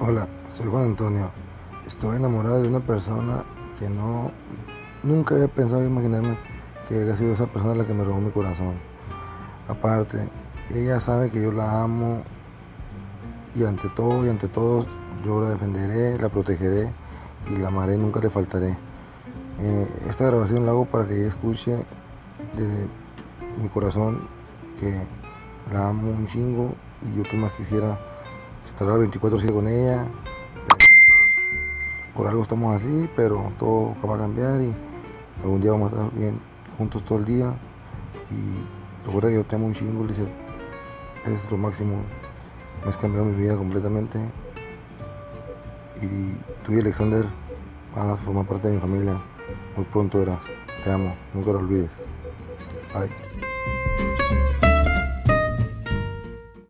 Hola, soy Juan Antonio. Estoy enamorado de una persona que no nunca había pensado imaginarme que haya sido esa persona la que me robó mi corazón. Aparte, ella sabe que yo la amo y ante todo y ante todos yo la defenderé, la protegeré y la amaré, nunca le faltaré. Eh, esta grabación la hago para que ella escuche desde mi corazón que la amo un chingo y yo que más quisiera estar 24-7 con ella. Por algo estamos así, pero todo va a cambiar y algún día vamos a estar bien juntos todo el día. Y recuerda que yo te amo un chingo, Lizeth. Es lo máximo. Me has cambiado mi vida completamente. Y tú y Alexander van a formar parte de mi familia. Muy pronto verás. Te amo. Nunca lo olvides. Bye.